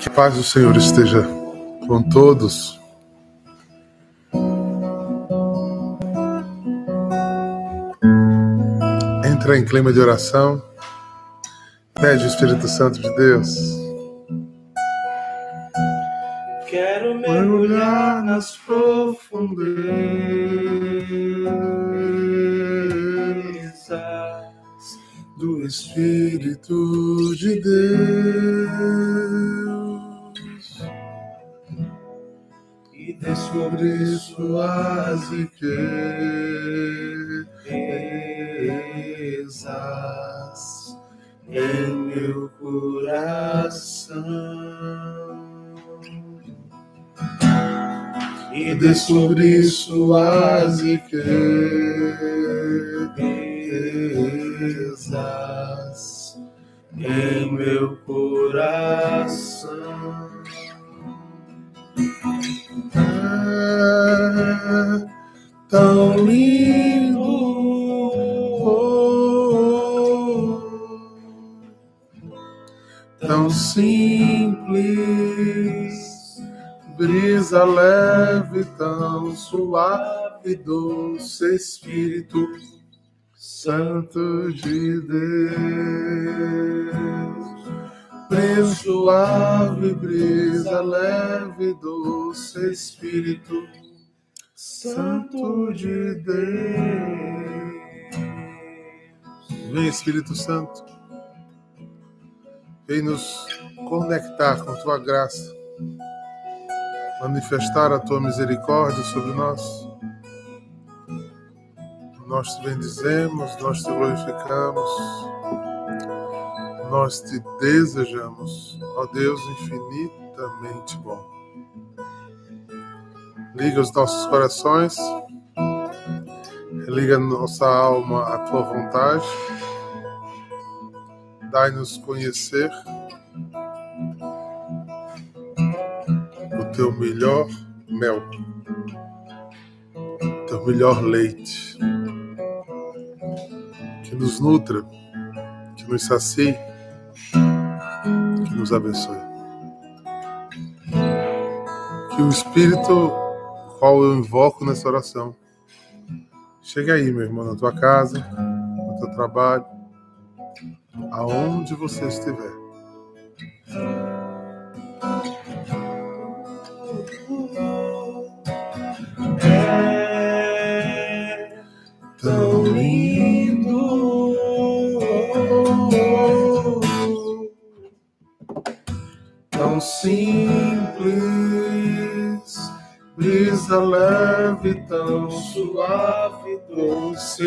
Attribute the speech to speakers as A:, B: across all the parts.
A: Que paz do Senhor esteja com todos. Entra em clima de oração. Pede o Espírito Santo de Deus.
B: Quero mergulhar nas profundezas
A: do Espírito de Deus.
B: E descobrir
A: suas riquezas
B: em meu coração.
A: E descobrir suas riquezas
B: em meu coração.
A: É tão lindo. Tão simples, brisa leve, tão suave, doce Espírito Santo de Deus. Brisa suave, brisa leve, doce Espírito Santo de Deus. Vem, Espírito Santo. Vem nos conectar com tua graça, manifestar a tua misericórdia sobre nós. Nós te bendizemos, nós te glorificamos, nós te desejamos, ó Deus infinitamente bom. Liga os nossos corações, liga nossa alma à tua vontade dai-nos conhecer o teu melhor mel, o teu melhor leite, que nos nutra, que nos sacie, que nos abençoe. Que o Espírito, qual eu invoco nessa oração, chegue aí, meu irmão, na tua casa, no teu trabalho, aonde você estiver.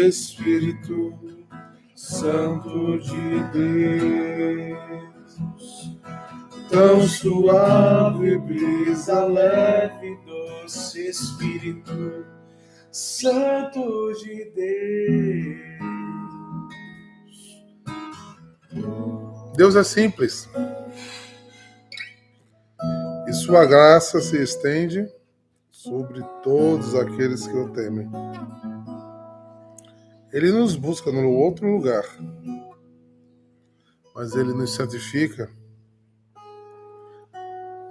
A: Espírito Santo de Deus, tão suave, brisa leve, doce Espírito Santo de Deus. Deus é simples. E sua graça se estende sobre todos aqueles que o temem. Ele nos busca no outro lugar, mas ele nos santifica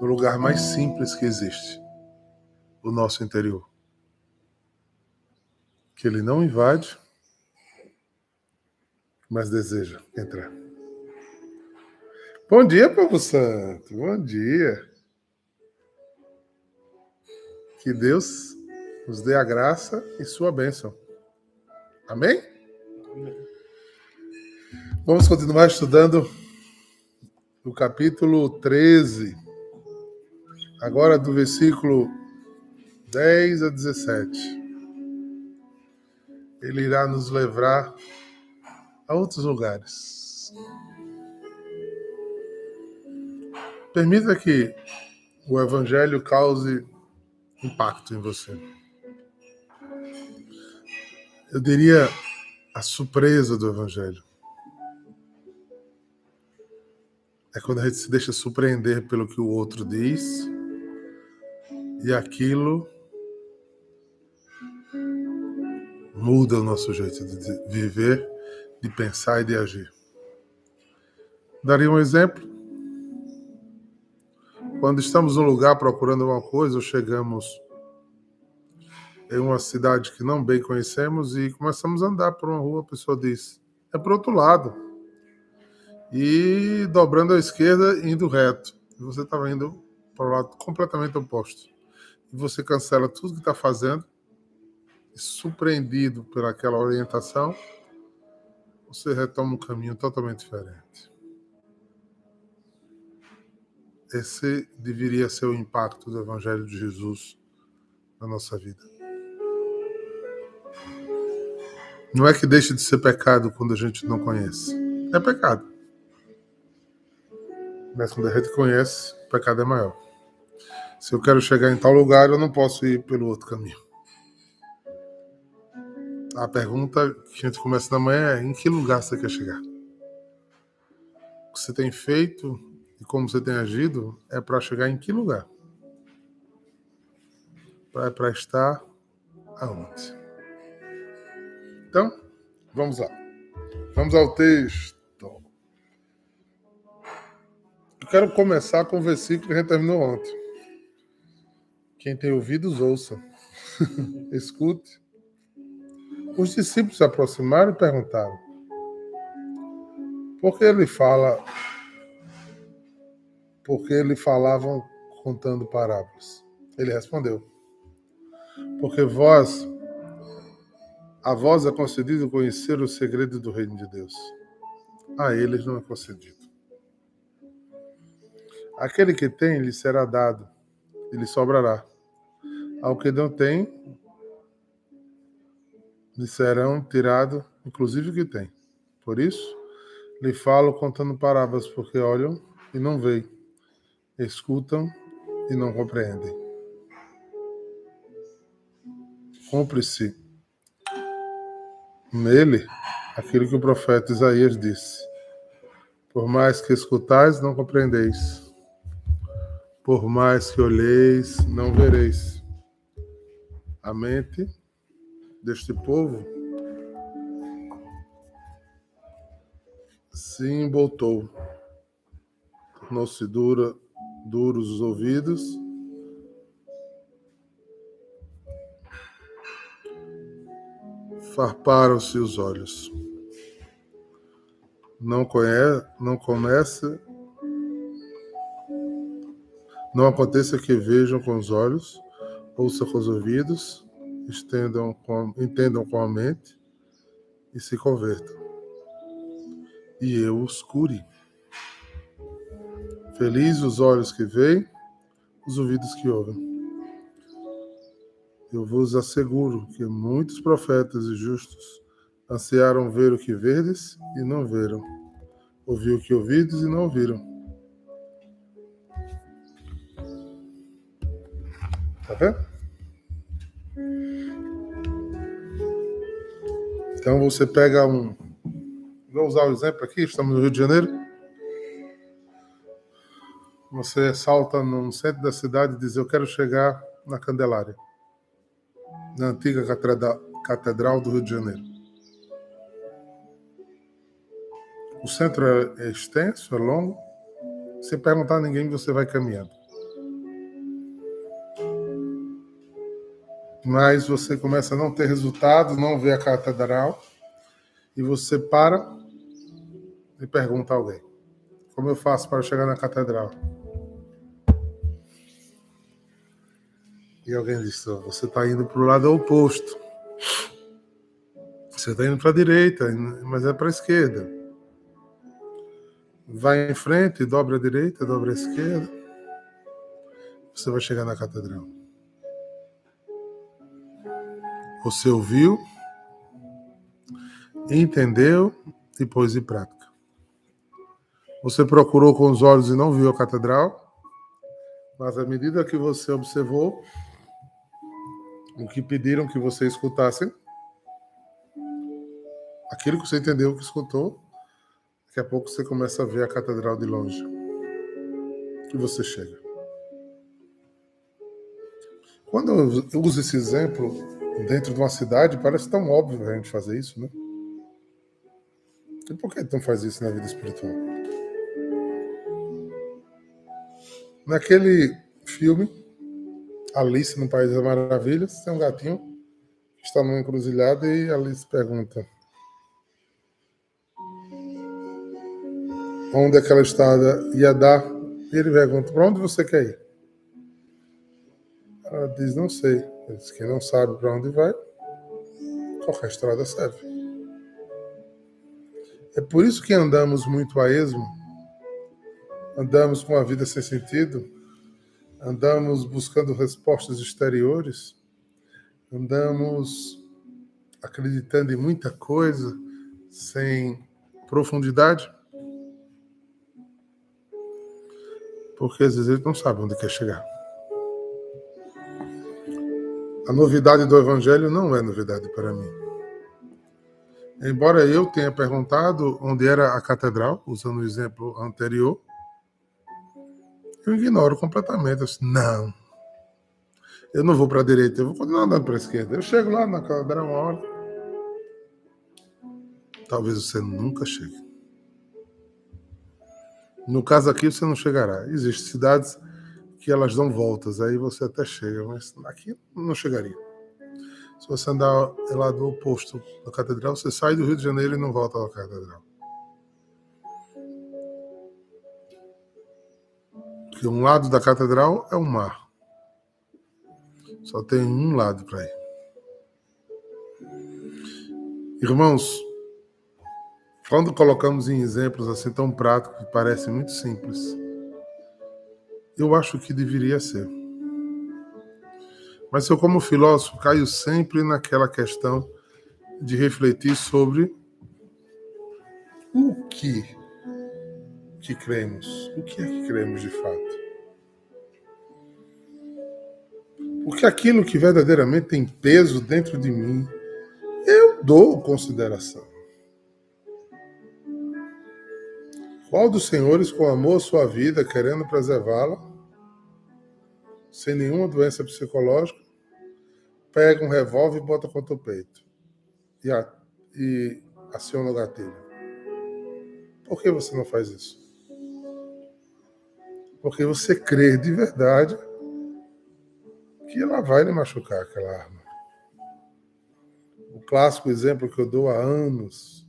A: no lugar mais simples que existe, o nosso interior. Que ele não invade, mas deseja entrar. Bom dia, povo santo. Bom dia. Que Deus nos dê a graça e sua bênção. Amém? Vamos continuar estudando o capítulo 13, agora do versículo 10 a 17. Ele irá nos levar a outros lugares. Permita que o Evangelho cause impacto em você. Eu diria a surpresa do Evangelho. É quando a gente se deixa surpreender pelo que o outro diz e aquilo muda o nosso jeito de viver, de pensar e de agir. Daria um exemplo. Quando estamos num lugar procurando alguma coisa, ou chegamos em uma cidade que não bem conhecemos e começamos a andar por uma rua, a pessoa diz: é para outro lado. E dobrando à esquerda, indo reto. Você estava indo para o lado completamente oposto. E você cancela tudo que está fazendo, surpreendido pelaquela orientação, você retoma um caminho totalmente diferente. Esse deveria ser o impacto do Evangelho de Jesus na nossa vida. Não é que deixe de ser pecado quando a gente não conhece. É pecado. Mas quando a gente conhece, o pecado é maior. Se eu quero chegar em tal lugar, eu não posso ir pelo outro caminho. A pergunta que a gente começa na manhã é: em que lugar você quer chegar? O que você tem feito e como você tem agido é para chegar em que lugar? É para estar aonde? Então, vamos lá. Vamos ao texto. Eu quero começar com o versículo que a gente terminou ontem. Quem tem ouvidos, ouça. Escute. Os discípulos se aproximaram e perguntaram: Por que ele fala? Porque ele falavam contando parábolas. Ele respondeu: Porque vós, a vós é concedido conhecer o segredo do reino de Deus. A eles não é concedido. Aquele que tem, lhe será dado, e lhe sobrará. Ao que não tem, lhe serão tirados, inclusive o que tem. Por isso, lhe falo contando parábolas, porque olham e não veem, escutam e não compreendem. Cumpre-se nele aquilo que o profeta Isaías disse: Por mais que escutais, não compreendeis. Por mais que olheis, não vereis. A mente deste povo se emboltou, tornou-se dura, duros os ouvidos, farparam-se os olhos. Não conhece, não começa não aconteça que vejam com os olhos, ouçam com os ouvidos, estendam com, entendam com a mente e se convertam. E eu os cure. Felizes os olhos que veem, os ouvidos que ouvem. Eu vos asseguro que muitos profetas e justos ansiaram ver o que verdes e não viram, ouvir o que ouvidos e não ouviram Tá vendo? Então você pega um. Vou usar o exemplo aqui, estamos no Rio de Janeiro. Você salta no centro da cidade e diz: Eu quero chegar na Candelária, na antiga Catedral do Rio de Janeiro. O centro é extenso, é longo. Se perguntar a ninguém, você vai caminhando. mas você começa a não ter resultado, não vê a catedral, e você para e pergunta a alguém: Como eu faço para chegar na catedral? E alguém diz: Você está indo para o lado oposto. Você está indo para a direita, mas é para a esquerda. Vai em frente, dobra a direita, dobra a esquerda. Você vai chegar na catedral. Você ouviu, entendeu e pôs em prática. Você procurou com os olhos e não viu a catedral, mas à medida que você observou o que pediram que você escutasse, aquilo que você entendeu que escutou, daqui a pouco você começa a ver a catedral de longe. E você chega. Quando eu uso esse exemplo, dentro de uma cidade, parece tão óbvio a gente fazer isso, né? E por que então faz isso na vida espiritual? Naquele filme, Alice no País das Maravilhas, tem um gatinho que está numa encruzilhada e Alice pergunta: onde aquela estrada ia dar? E ele pergunta: para onde você quer ir? Ela diz: não sei. Ele diz: quem não sabe para onde vai, qualquer estrada serve. É por isso que andamos muito a esmo, andamos com a vida sem sentido, andamos buscando respostas exteriores, andamos acreditando em muita coisa sem profundidade, porque às vezes ele não sabe onde quer chegar. A novidade do Evangelho não é novidade para mim. Embora eu tenha perguntado onde era a catedral, usando o exemplo anterior, eu ignoro completamente. Eu disse, não, eu não vou para a direita, eu vou continuar andando para a esquerda. Eu chego lá na catedral uma hora. Talvez você nunca chegue. No caso aqui, você não chegará. Existem cidades que elas dão voltas, aí você até chega, mas aqui não chegaria. Se você andar lá do oposto da catedral, você sai do Rio de Janeiro e não volta à catedral. Porque um lado da catedral é o mar. Só tem um lado para ir. Irmãos, quando colocamos em exemplos assim tão práticos que parecem muito simples, eu acho que deveria ser. Mas eu, como filósofo, caio sempre naquela questão de refletir sobre o que que cremos, o que é que cremos de fato. Porque aquilo que verdadeiramente tem peso dentro de mim, eu dou consideração. Qual dos senhores, com amor à sua vida, querendo preservá-la, sem nenhuma doença psicológica, pega um revólver e bota contra o peito e, e aciona o gatilho? Por que você não faz isso? Porque você crê de verdade que ela vai lhe machucar aquela arma. O clássico exemplo que eu dou há anos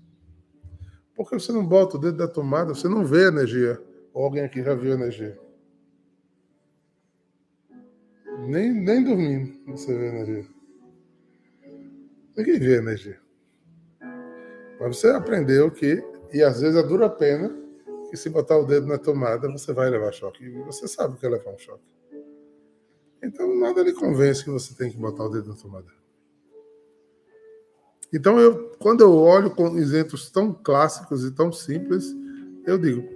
A: porque você não bota o dedo da tomada, você não vê energia. alguém aqui já viu energia. Nem, nem dormindo você vê energia. Ninguém vê energia. Mas você aprendeu que, e às vezes a dura pena, que se botar o dedo na tomada, você vai levar choque. E você sabe que é levar um choque. Então nada lhe convence que você tem que botar o dedo na tomada. Então, eu, quando eu olho com exemplos tão clássicos e tão simples, eu digo: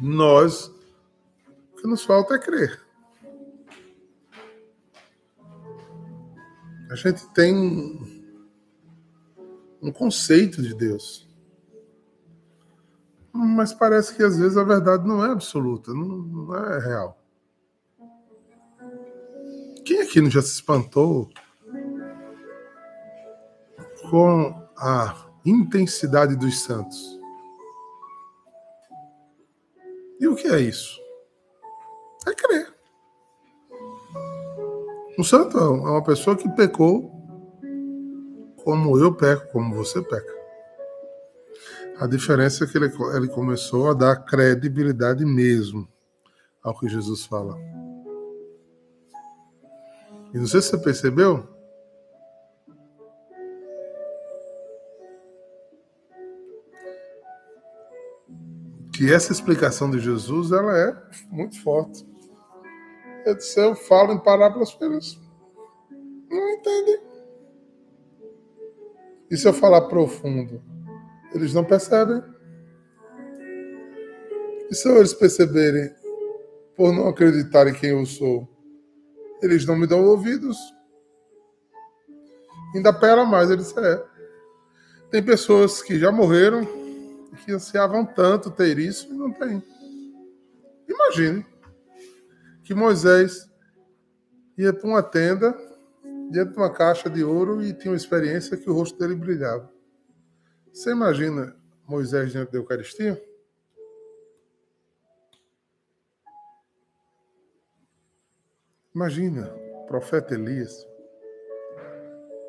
A: nós, o que nos falta é crer. A gente tem um conceito de Deus. Mas parece que às vezes a verdade não é absoluta, não, não é real. Quem aqui não já se espantou com a intensidade dos santos. E o que é isso? É crer. Um santo é uma pessoa que pecou como eu peco, como você peca. A diferença é que ele, ele começou a dar credibilidade mesmo ao que Jesus fala. E não sei se você percebeu, que essa explicação de Jesus ela é muito forte. Eu disse, eu falo em parábolas para eles não entendem. E se eu falar profundo, eles não percebem. E se eles perceberem, por não acreditarem quem eu sou, eles não me dão ouvidos. Ainda pera mais, ele disse, é. Tem pessoas que já morreram, que ansiavam tanto ter isso e não tem. Imagine que Moisés ia para uma tenda, dentro de uma caixa de ouro e tinha uma experiência que o rosto dele brilhava. Você imagina Moisés diante da Eucaristia? Imagina, o profeta Elias,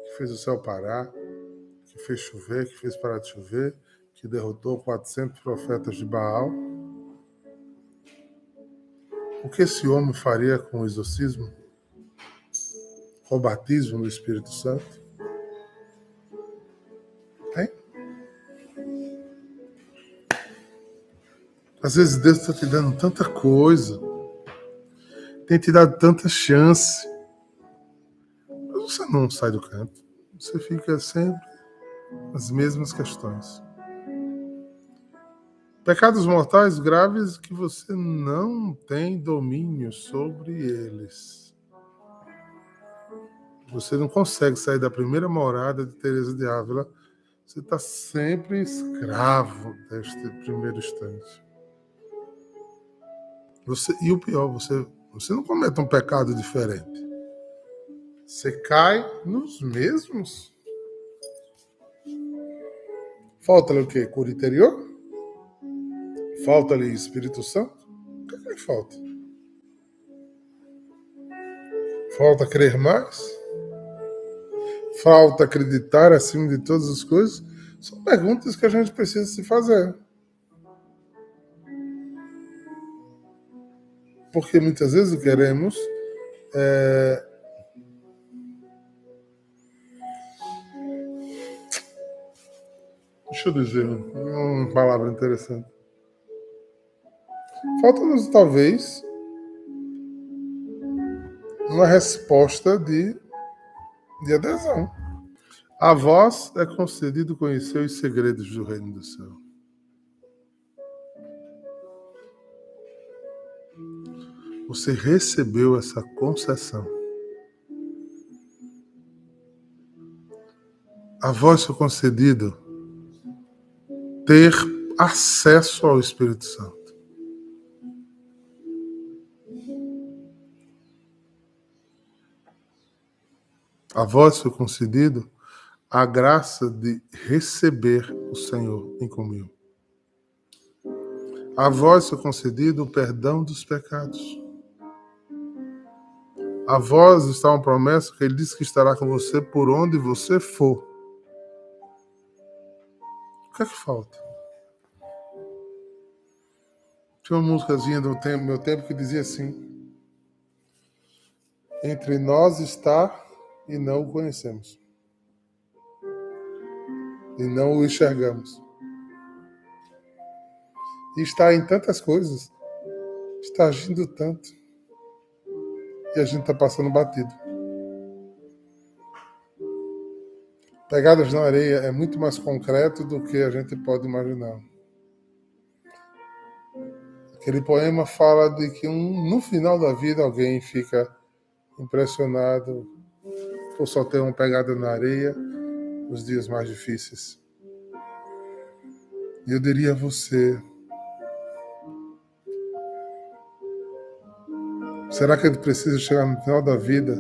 A: que fez o céu parar, que fez chover, que fez parar de chover, que derrotou 400 profetas de Baal. O que esse homem faria com o exorcismo? Com o batismo do Espírito Santo? Às vezes Deus está te dando tanta coisa, tem te dado tanta chance, mas você não sai do canto. Você fica sempre as mesmas questões. Pecados mortais graves que você não tem domínio sobre eles. Você não consegue sair da primeira morada de Teresa de Ávila. Você está sempre escravo deste primeiro instante. Você, e o pior, você, você não comete um pecado diferente. Você cai nos mesmos. Falta-lhe o quê? Cura interior? Falta-lhe Espírito Santo? O que, é que falta? Falta crer mais? Falta acreditar acima de todas as coisas? São perguntas que a gente precisa se fazer. Porque muitas vezes queremos é... Deixa eu dizer uma palavra interessante. Falta-nos, talvez, uma resposta de, de adesão. A vós é concedido conhecer os segredos do reino do céu. Você recebeu essa concessão. A vós foi concedido ter acesso ao Espírito Santo. A vós foi concedido a graça de receber o Senhor em comunhão. A vós foi concedido o perdão dos pecados. A vós está uma promessa que ele diz que estará com você por onde você for. O que é que falta? Tinha uma músicazinha do tempo, meu tempo que dizia assim: Entre nós está e não o conhecemos. E não o enxergamos. E está em tantas coisas, está agindo tanto, e a gente está passando batido. Pegadas na areia é muito mais concreto do que a gente pode imaginar. Aquele poema fala de que um, no final da vida alguém fica impressionado ou só ter uma pegada na areia nos dias mais difíceis. E eu diria a você: será que gente precisa chegar no final da vida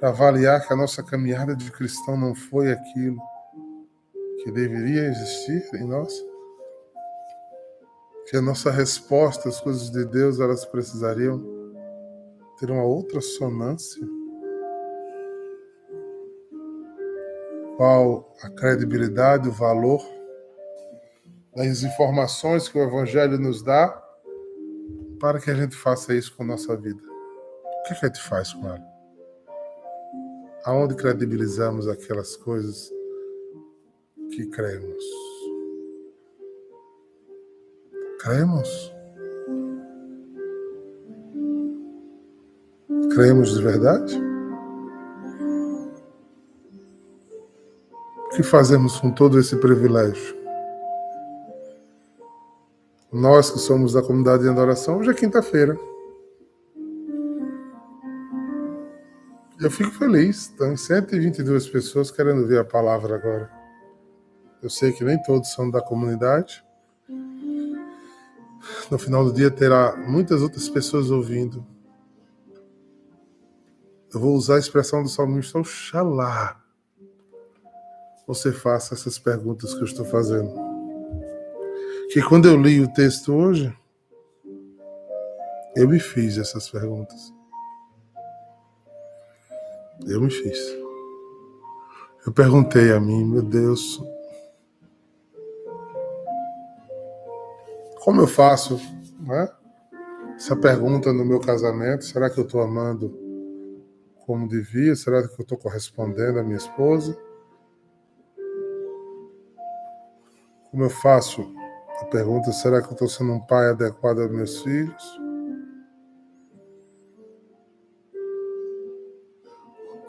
A: para avaliar que a nossa caminhada de cristão não foi aquilo que deveria existir em nós? Que a nossa resposta às coisas de Deus elas precisariam ter uma outra sonância? qual a credibilidade, o valor das informações que o Evangelho nos dá para que a gente faça isso com nossa vida. O que, é que a gente faz com ela? Aonde credibilizamos aquelas coisas que cremos? Cremos? Cremos de verdade? que fazemos com todo esse privilégio? Nós que somos da comunidade de adoração, hoje é quinta-feira. Eu fico feliz, estão 122 pessoas querendo ver a palavra agora. Eu sei que nem todos são da comunidade. No final do dia terá muitas outras pessoas ouvindo. Eu vou usar a expressão do salmista, Oxalá você faça essas perguntas que eu estou fazendo. Que quando eu li o texto hoje, eu me fiz essas perguntas. Eu me fiz. Eu perguntei a mim, meu Deus, como eu faço né, essa pergunta no meu casamento? Será que eu estou amando como devia? Será que eu estou correspondendo à minha esposa? Como eu faço a pergunta: será que eu estou sendo um pai adequado aos meus filhos?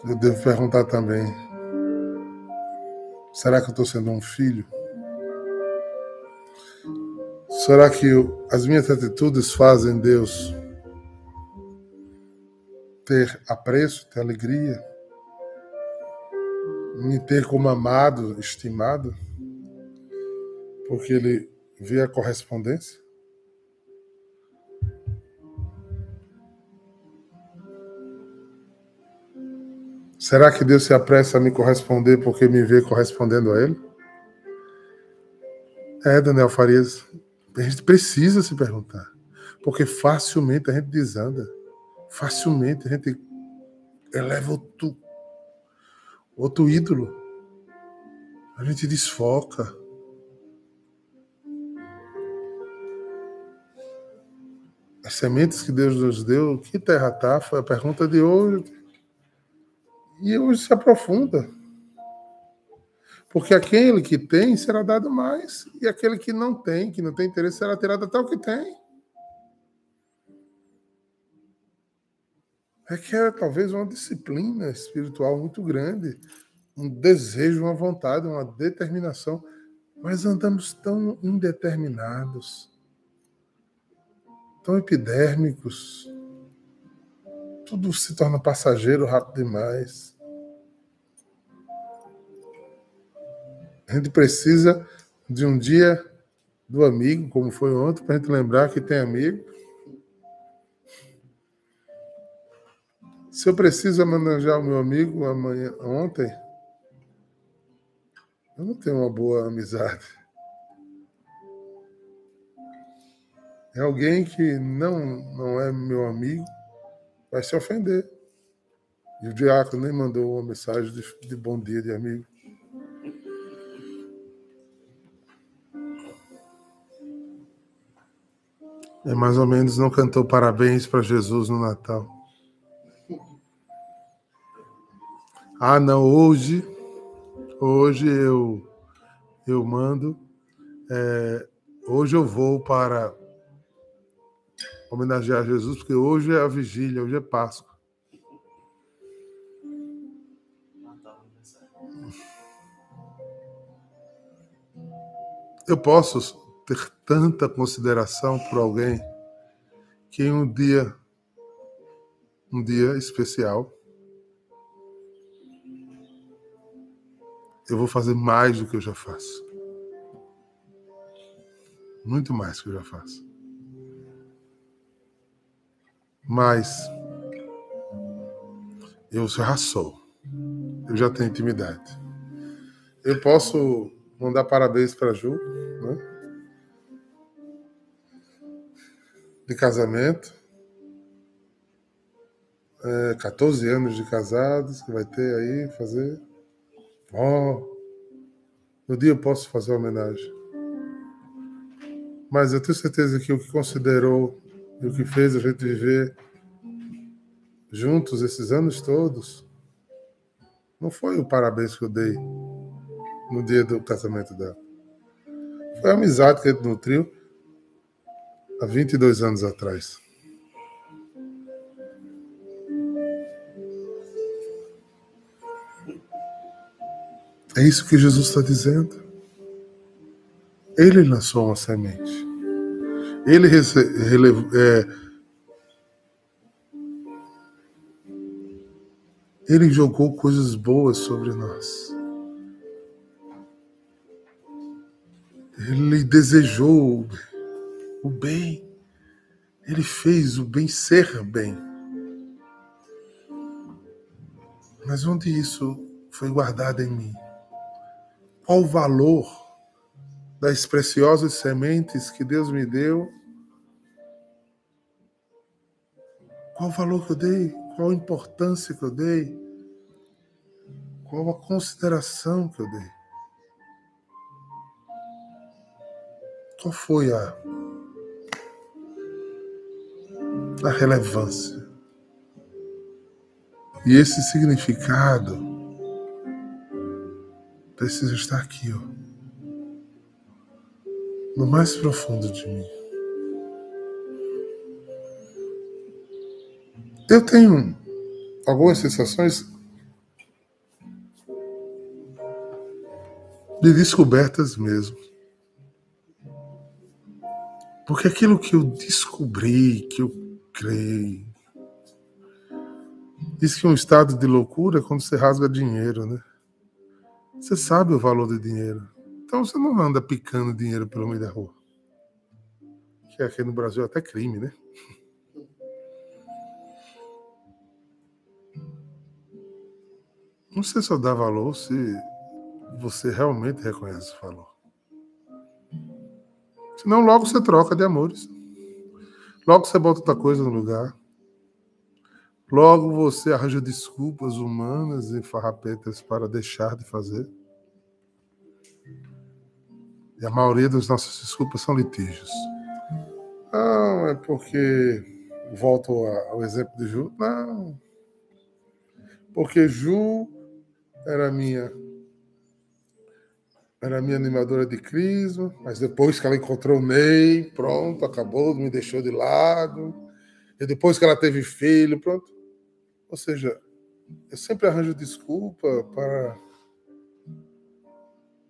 A: Eu devo perguntar também: será que eu estou sendo um filho? Será que eu, as minhas atitudes fazem Deus ter apreço, ter alegria, me ter como amado, estimado? Porque Ele vê a correspondência? Será que Deus se apressa a me corresponder porque me vê correspondendo a Ele? É, Daniel Farias, a gente precisa se perguntar. Porque facilmente a gente desanda. Facilmente a gente eleva outro, outro ídolo. A gente desfoca. As sementes que Deus nos deu, que terra tá? Foi a pergunta de hoje. E hoje se aprofunda. Porque aquele que tem será dado mais, e aquele que não tem, que não tem interesse, será tirado até o que tem. É que é talvez uma disciplina espiritual muito grande, um desejo, uma vontade, uma determinação, mas andamos tão indeterminados, tão epidérmicos, tudo se torna passageiro rápido demais. A gente precisa de um dia do amigo, como foi ontem, para a gente lembrar que tem amigo. Se eu preciso homenagear o meu amigo amanhã, ontem, eu não tenho uma boa amizade. É alguém que não, não é meu amigo, vai se ofender. E o diácono nem mandou uma mensagem de, de bom dia de amigo. É mais ou menos não cantou parabéns para Jesus no Natal. Ah, não, hoje, hoje eu eu mando, é, hoje eu vou para homenagear Jesus, porque hoje é a vigília, hoje é Páscoa. Eu posso ter tanta consideração por alguém que em um dia, um dia especial, eu vou fazer mais do que eu já faço. Muito mais do que eu já faço. Mas eu já sou. Eu já tenho intimidade. Eu posso mandar parabéns para Ju, né? de casamento. É, 14 anos de casados que vai ter aí, fazer. Ó, oh, no dia eu posso fazer uma homenagem. Mas eu tenho certeza que o que considerou e o que fez a gente viver juntos esses anos todos não foi o parabéns que eu dei no dia do casamento dela. Foi a amizade que a gente nutriu há 22 anos atrás. É isso que Jesus está dizendo. Ele lançou uma semente. Ele é, ele jogou coisas boas sobre nós. Ele desejou o bem. Ele fez o bem ser bem. Mas onde isso foi guardado em mim? Qual o valor das preciosas sementes que Deus me deu? Qual o valor que eu dei? Qual a importância que eu dei? Qual a consideração que eu dei? Qual foi a, a relevância? E esse significado precisa estar aqui, ó, no mais profundo de mim. Eu tenho algumas sensações de descobertas mesmo. Porque aquilo que eu descobri, que eu creio, diz que um estado de loucura é quando você rasga dinheiro, né? Você sabe o valor do dinheiro. Então você não anda picando dinheiro pelo meio da rua. Que aqui no Brasil é até crime, né? Não sei se dá valor se você realmente reconhece o valor. Senão logo você troca de amores. Logo você bota outra coisa no lugar. Logo você arranja desculpas humanas e farrapetas para deixar de fazer. E a maioria das nossas desculpas são litígios. Não, é porque. Volto ao exemplo de Ju. Não. Porque Ju era minha era minha animadora de crisma, mas depois que ela encontrou o Ney, pronto, acabou, me deixou de lado. E depois que ela teve filho, pronto. Ou seja, eu sempre arranjo desculpa para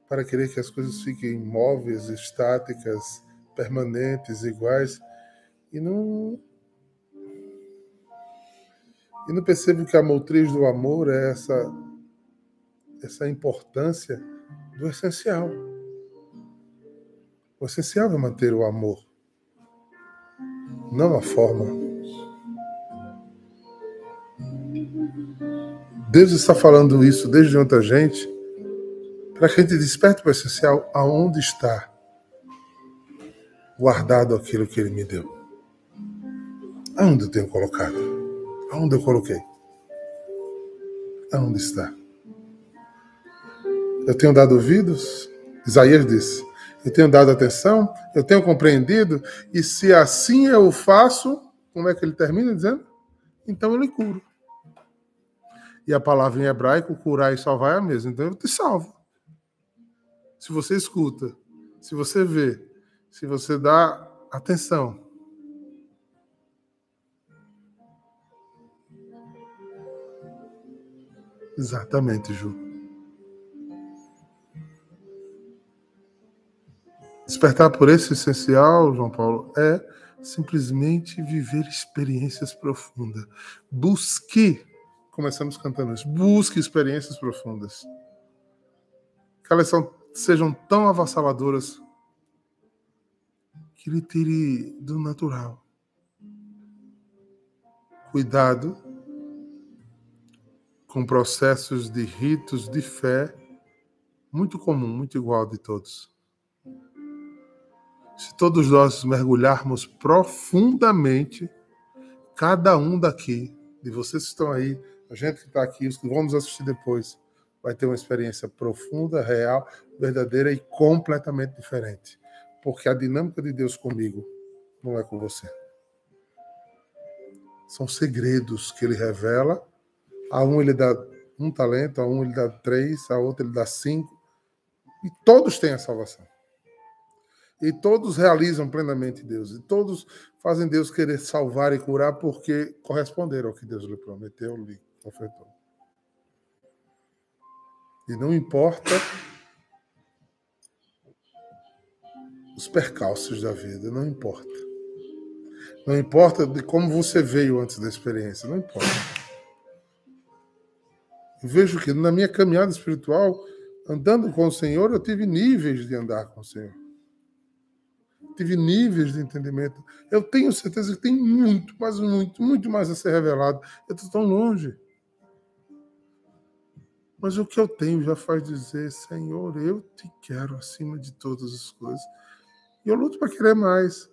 A: para querer que as coisas fiquem móveis, estáticas, permanentes, iguais, e não e não percebo que a motriz do amor é essa essa importância do essencial. O essencial é manter o amor, não a forma. Deus está falando isso desde ontem a gente, para que a gente desperte para o essencial aonde está guardado aquilo que Ele me deu. Aonde eu tenho colocado? Aonde eu coloquei? Aonde está? Eu tenho dado ouvidos? Isaías disse. Eu tenho dado atenção? Eu tenho compreendido? E se assim eu faço, como é que ele termina dizendo? Então eu lhe curo. E a palavra em hebraico, curar e salvar é a mesma. Então eu te salvo. Se você escuta, se você vê, se você dá atenção. Exatamente, Ju. Despertar por esse essencial, João Paulo, é simplesmente viver experiências profundas. Busque, começamos cantando isso, busque experiências profundas. Que elas são, sejam tão avassaladoras que lhe tire do natural. Cuidado com processos de ritos de fé muito comum, muito igual de todos se todos nós mergulharmos profundamente, cada um daqui, de vocês que estão aí, a gente que está aqui, os que vão nos assistir depois, vai ter uma experiência profunda, real, verdadeira e completamente diferente. Porque a dinâmica de Deus comigo não é com você. São segredos que ele revela. A um ele dá um talento, a um ele dá três, a outro ele dá cinco. E todos têm a salvação. E todos realizam plenamente Deus. E todos fazem Deus querer salvar e curar porque corresponderam ao que Deus lhe prometeu, lhe ofertou. E não importa os percalços da vida, não importa. Não importa de como você veio antes da experiência, não importa. Eu vejo que na minha caminhada espiritual, andando com o Senhor, eu tive níveis de andar com o Senhor tive níveis de entendimento. Eu tenho certeza que tem muito, mas muito, muito mais a ser revelado. Eu estou tão longe. Mas o que eu tenho já faz dizer, Senhor, eu te quero acima de todas as coisas. E eu luto para querer mais.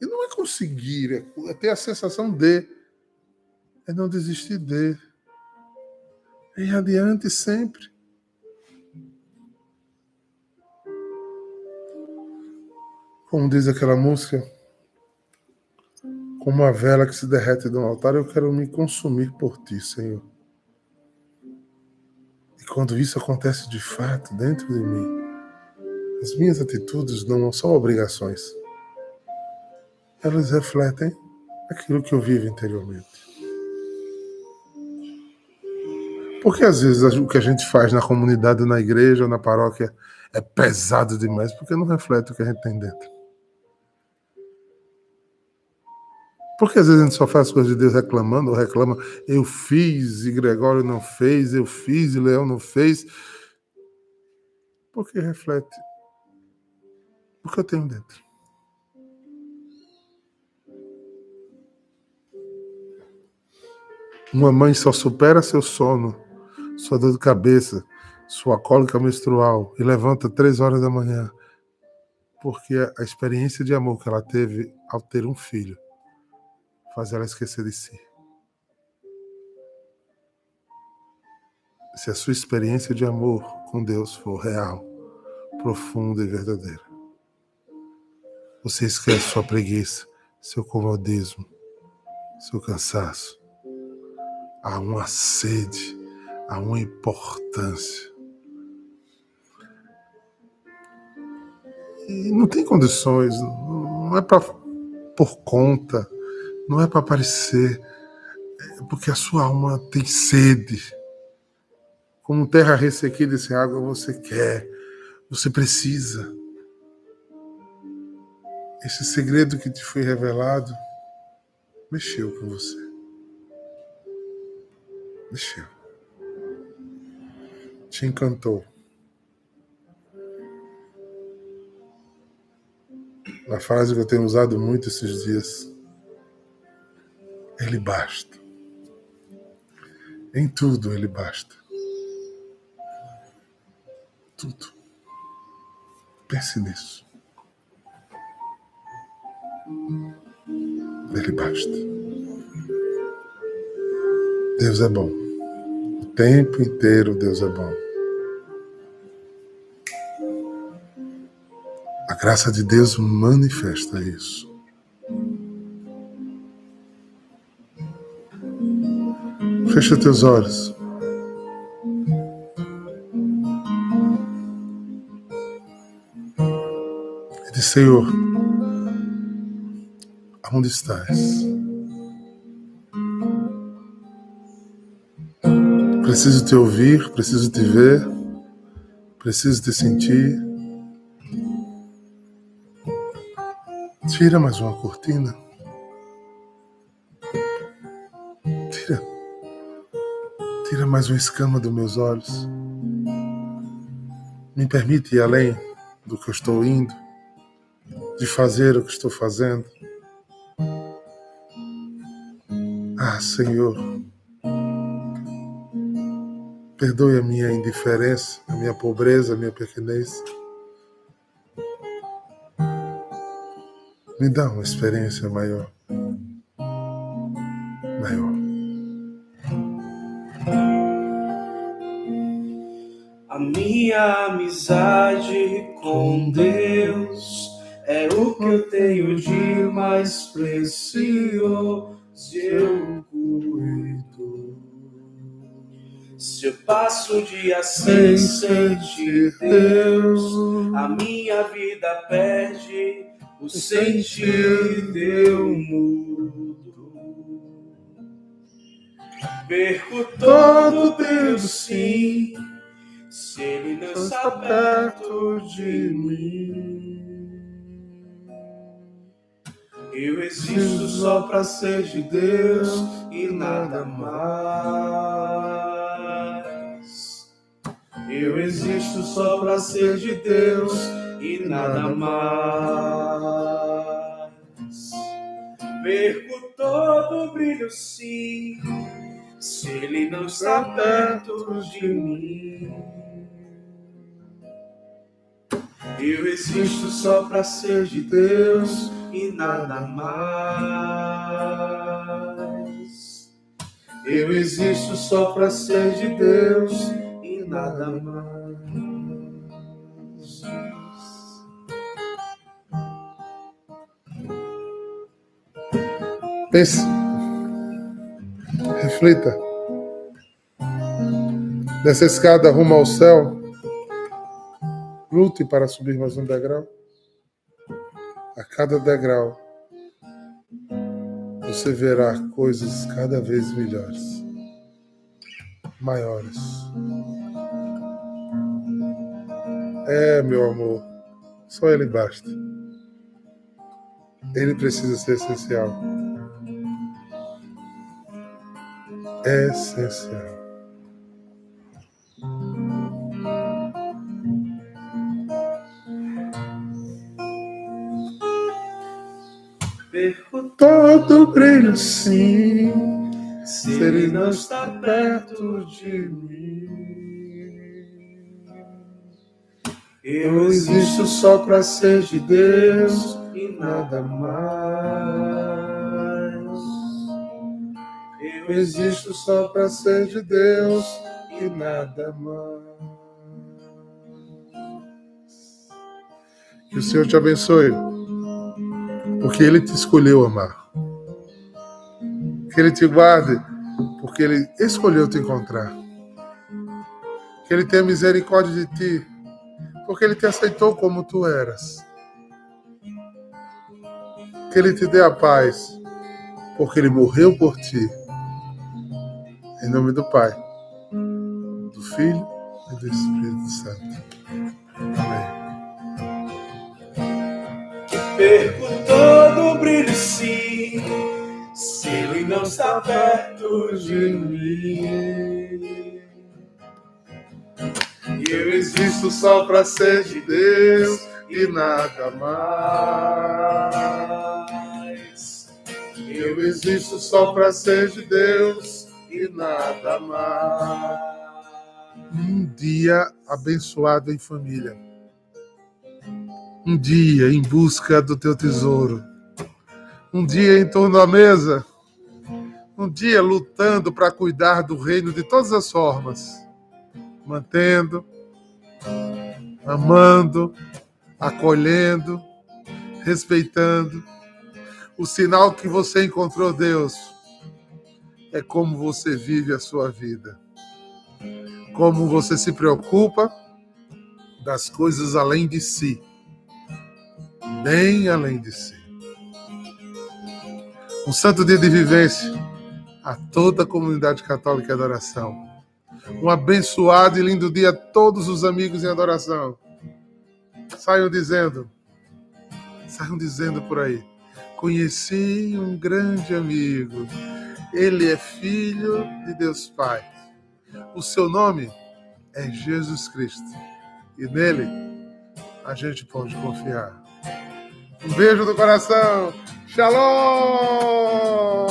A: E não é conseguir, é ter a sensação de, é não desistir de, é é radiante sempre. Como diz aquela música, como uma vela que se derrete no altar, eu quero me consumir por ti, Senhor. Quando isso acontece de fato dentro de mim, as minhas atitudes não são obrigações. Elas refletem aquilo que eu vivo interiormente. Porque às vezes o que a gente faz na comunidade, na igreja na paróquia é pesado demais, porque não reflete o que a gente tem dentro. Porque às vezes a gente só faz as coisas de Deus reclamando ou reclama, eu fiz e Gregório não fez, eu fiz e Leão não fez. Porque reflete o que eu tenho dentro. Uma mãe só supera seu sono, sua dor de cabeça, sua cólica menstrual e levanta três horas da manhã, porque a experiência de amor que ela teve ao ter um filho faz ela esquecer de si. Se a sua experiência de amor com Deus for real, profunda e verdadeira, você esquece sua preguiça, seu comodismo, seu cansaço. Há uma sede, há uma importância. E não tem condições, não é para por conta não é para aparecer, é porque a sua alma tem sede. Como terra ressequida sem água, você quer, você precisa. Esse segredo que te foi revelado mexeu com você. Mexeu. Te encantou. Uma frase que eu tenho usado muito esses dias. Ele basta. Em tudo Ele basta. Tudo. Pense nisso. Ele basta. Deus é bom. O tempo inteiro Deus é bom. A graça de Deus manifesta isso. Fecha teus olhos. E diz, Senhor, aonde estás? Preciso te ouvir, preciso te ver, preciso te sentir. Tira mais uma cortina. Mais uma escama dos meus olhos. Me permite ir além do que eu estou indo, de fazer o que estou fazendo. Ah, Senhor, perdoe a minha indiferença, a minha pobreza, a minha pequenez. Me dá uma experiência maior. Maior.
B: Minha amizade com Deus é o que eu tenho de mais precioso. Eu cuido. Se eu passo o dia sem sentir Deus, a minha vida perde o sentido. Eu mudo. Perco todo Deus, sim se ele não está perto de mim. Eu existo só para ser de Deus e nada mais. Eu existo só para ser de Deus e nada mais. Perco todo o brilho, sim, se ele não está perto de mim. Eu existo só para ser de Deus e nada mais. Eu existo só para ser de Deus e nada mais.
A: Pense. Reflita. Dessa escada rumo ao céu, lute para subir mais um degrau. A cada degrau, você verá coisas cada vez melhores, maiores. É, meu amor, só ele basta. Ele precisa ser essencial. Essencial.
B: Perco
A: Todo brilho, sim,
B: se ele não está perto de mim. Eu existo só para ser de Deus e nada mais.
A: Eu existo só para ser de Deus e nada mais. Que o Senhor te abençoe, porque Ele te escolheu amar. Que Ele te guarde, porque Ele escolheu te encontrar. Que Ele tenha misericórdia de ti, porque Ele te aceitou como tu eras. Que Ele te dê a paz, porque Ele morreu por ti. Em nome do Pai, do Filho e do Espírito Santo. Amém.
B: Perco todo o brilho, sim, se ele não está perto de mim.
A: Eu existo só para ser de Deus e nada mais. Eu existo só para ser de Deus e nada mais. Um dia abençoado em família. Um dia em busca do teu tesouro. Um dia em torno da mesa. Um dia lutando para cuidar do reino de todas as formas. Mantendo, amando, acolhendo, respeitando. O sinal que você encontrou Deus é como você vive a sua vida. Como você se preocupa das coisas além de si. Bem além de si. Um santo dia de vivência a toda a comunidade católica em adoração. Um abençoado e lindo dia a todos os amigos em adoração. Saiam dizendo, saiam dizendo por aí. Conheci um grande amigo. Ele é filho de Deus Pai. O seu nome é Jesus Cristo. E nele a gente pode confiar. Um beijo do coração. Shalom!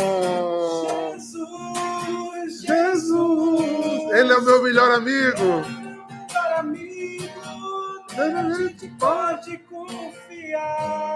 B: Jesus,
A: Jesus! Ele é o meu melhor amigo.
B: para amigo, a gente pode confiar.